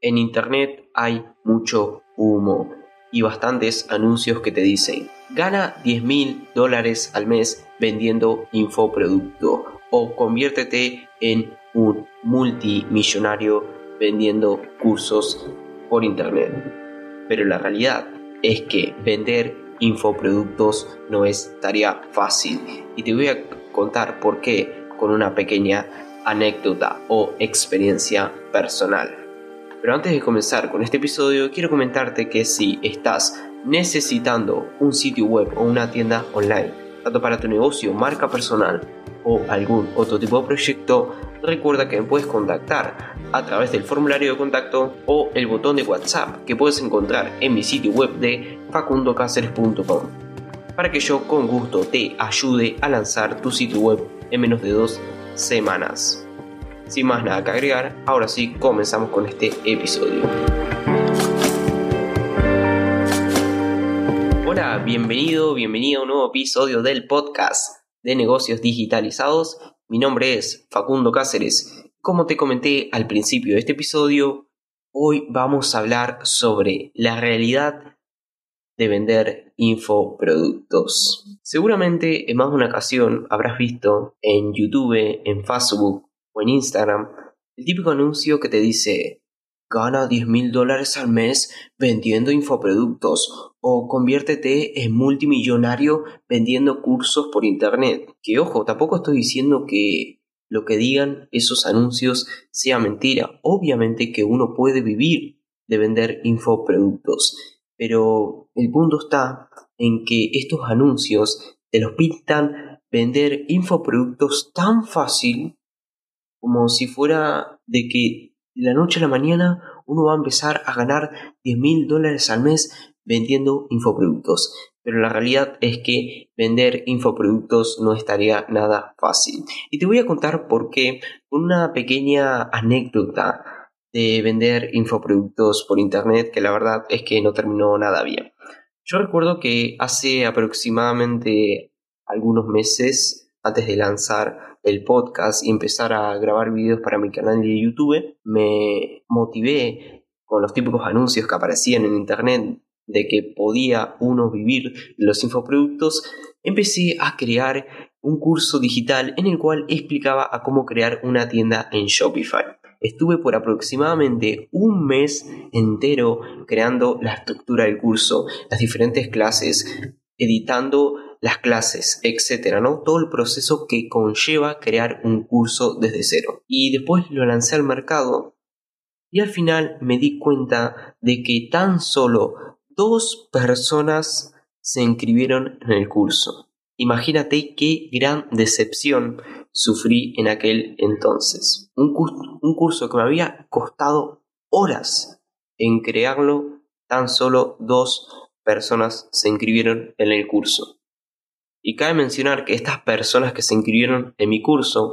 En Internet hay mucho humo y bastantes anuncios que te dicen gana 10 mil dólares al mes vendiendo infoproducto o conviértete en un multimillonario vendiendo cursos por internet. Pero la realidad es que vender infoproductos no es tarea fácil y te voy a contar por qué con una pequeña anécdota o experiencia personal. Pero antes de comenzar con este episodio, quiero comentarte que si estás necesitando un sitio web o una tienda online, tanto para tu negocio, marca personal o algún otro tipo de proyecto, recuerda que me puedes contactar a través del formulario de contacto o el botón de WhatsApp que puedes encontrar en mi sitio web de facundocaceres.com para que yo con gusto te ayude a lanzar tu sitio web en menos de dos semanas. Sin más nada que agregar, ahora sí comenzamos con este episodio. Hola, bienvenido, bienvenido a un nuevo episodio del podcast de negocios digitalizados. Mi nombre es Facundo Cáceres. Como te comenté al principio de este episodio, hoy vamos a hablar sobre la realidad de vender infoproductos. Seguramente en más de una ocasión habrás visto en YouTube, en Facebook en Instagram el típico anuncio que te dice gana 10 mil dólares al mes vendiendo infoproductos o conviértete en multimillonario vendiendo cursos por internet. Que ojo, tampoco estoy diciendo que lo que digan esos anuncios sea mentira. Obviamente que uno puede vivir de vender infoproductos pero el punto está en que estos anuncios te los pintan vender infoproductos tan fácil como si fuera de que de la noche a la mañana uno va a empezar a ganar 10 mil dólares al mes vendiendo infoproductos. Pero la realidad es que vender infoproductos no estaría nada fácil. Y te voy a contar por qué una pequeña anécdota de vender infoproductos por internet que la verdad es que no terminó nada bien. Yo recuerdo que hace aproximadamente algunos meses antes de lanzar el podcast y empezar a grabar videos para mi canal de YouTube, me motivé con los típicos anuncios que aparecían en internet de que podía uno vivir los infoproductos, empecé a crear un curso digital en el cual explicaba a cómo crear una tienda en Shopify. Estuve por aproximadamente un mes entero creando la estructura del curso, las diferentes clases, editando las clases, etcétera, ¿no? Todo el proceso que conlleva crear un curso desde cero. Y después lo lancé al mercado y al final me di cuenta de que tan solo dos personas se inscribieron en el curso. Imagínate qué gran decepción sufrí en aquel entonces. Un, un curso que me había costado horas en crearlo, tan solo dos personas se inscribieron en el curso. Y cabe mencionar que estas personas que se inscribieron en mi curso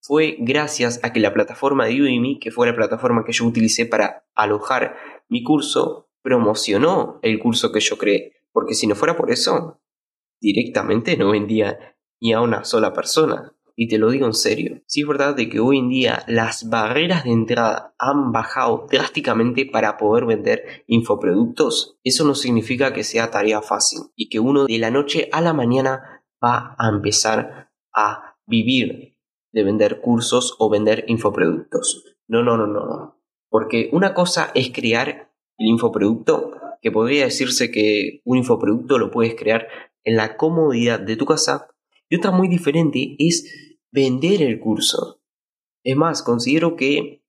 fue gracias a que la plataforma de Udemy, que fue la plataforma que yo utilicé para alojar mi curso, promocionó el curso que yo creé. Porque si no fuera por eso, directamente no vendía ni a una sola persona. Y te lo digo en serio, si es verdad de que hoy en día las barreras de entrada han bajado drásticamente para poder vender infoproductos, eso no significa que sea tarea fácil y que uno de la noche a la mañana va a empezar a vivir de vender cursos o vender infoproductos. No, no, no, no. Porque una cosa es crear el infoproducto, que podría decirse que un infoproducto lo puedes crear en la comodidad de tu casa y otra muy diferente es vender el curso. Es más, considero que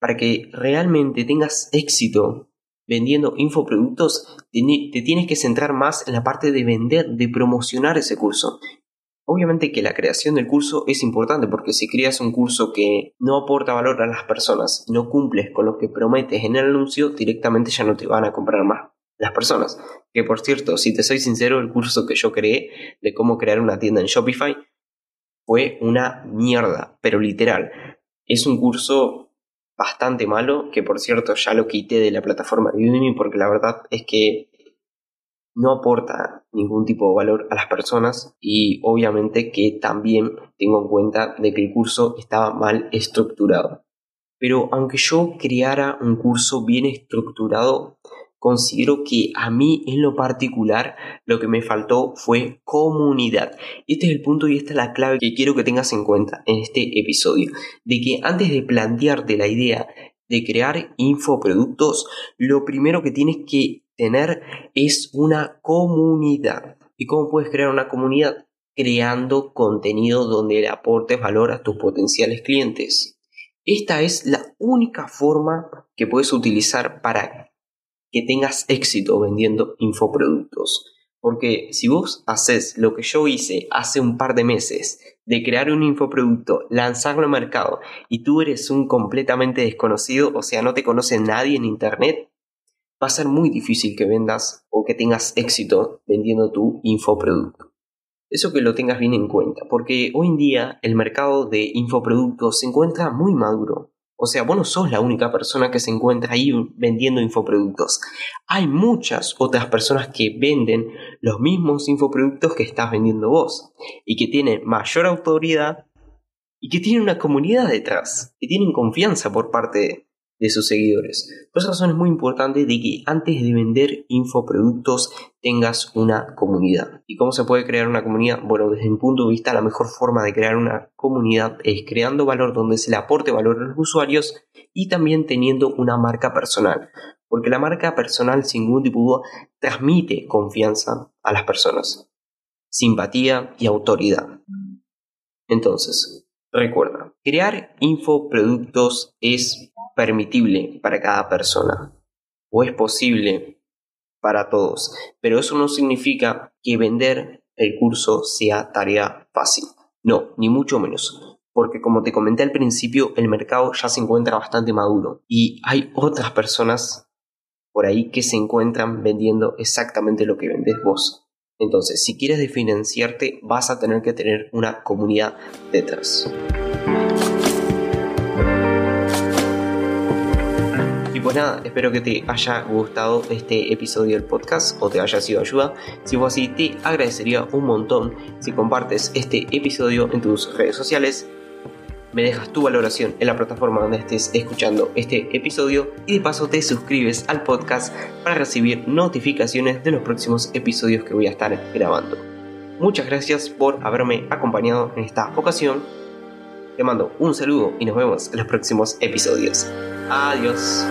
para que realmente tengas éxito vendiendo infoproductos, te tienes que centrar más en la parte de vender, de promocionar ese curso. Obviamente que la creación del curso es importante porque si creas un curso que no aporta valor a las personas, no cumples con lo que prometes en el anuncio, directamente ya no te van a comprar más las personas. Que por cierto, si te soy sincero, el curso que yo creé de cómo crear una tienda en Shopify fue una mierda, pero literal. Es un curso bastante malo, que por cierto ya lo quité de la plataforma de Udemy porque la verdad es que no aporta ningún tipo de valor a las personas y obviamente que también tengo en cuenta de que el curso estaba mal estructurado. Pero aunque yo creara un curso bien estructurado, considero que a mí en lo particular lo que me faltó fue comunidad. Este es el punto y esta es la clave que quiero que tengas en cuenta en este episodio. De que antes de plantearte la idea de crear infoproductos, lo primero que tienes que tener es una comunidad. ¿Y cómo puedes crear una comunidad? Creando contenido donde le aportes valor a tus potenciales clientes. Esta es la única forma que puedes utilizar para que tengas éxito vendiendo infoproductos. Porque si vos haces lo que yo hice hace un par de meses, de crear un infoproducto, lanzarlo al mercado, y tú eres un completamente desconocido, o sea, no te conoce nadie en Internet, va a ser muy difícil que vendas o que tengas éxito vendiendo tu infoproducto. Eso que lo tengas bien en cuenta, porque hoy en día el mercado de infoproductos se encuentra muy maduro. O sea, vos no sos la única persona que se encuentra ahí vendiendo infoproductos. Hay muchas otras personas que venden los mismos infoproductos que estás vendiendo vos y que tienen mayor autoridad y que tienen una comunidad detrás, que tienen confianza por parte de sus seguidores. Por esa razón es muy importante de que antes de vender infoproductos tengas una comunidad. ¿Y cómo se puede crear una comunidad? Bueno, desde mi punto de vista la mejor forma de crear una comunidad es creando valor donde se le aporte valor a los usuarios y también teniendo una marca personal. Porque la marca personal sin ningún tipo transmite confianza a las personas, simpatía y autoridad. Entonces, recuerda, crear infoproductos es permitible para cada persona o es posible para todos, pero eso no significa que vender el curso sea tarea fácil. No, ni mucho menos, porque como te comenté al principio, el mercado ya se encuentra bastante maduro y hay otras personas por ahí que se encuentran vendiendo exactamente lo que vendes vos. Entonces, si quieres diferenciarte, vas a tener que tener una comunidad detrás. pues nada, espero que te haya gustado este episodio del podcast o te haya sido ayuda. Si fue así, te agradecería un montón si compartes este episodio en tus redes sociales. Me dejas tu valoración en la plataforma donde estés escuchando este episodio y de paso te suscribes al podcast para recibir notificaciones de los próximos episodios que voy a estar grabando. Muchas gracias por haberme acompañado en esta ocasión. Te mando un saludo y nos vemos en los próximos episodios. Adiós.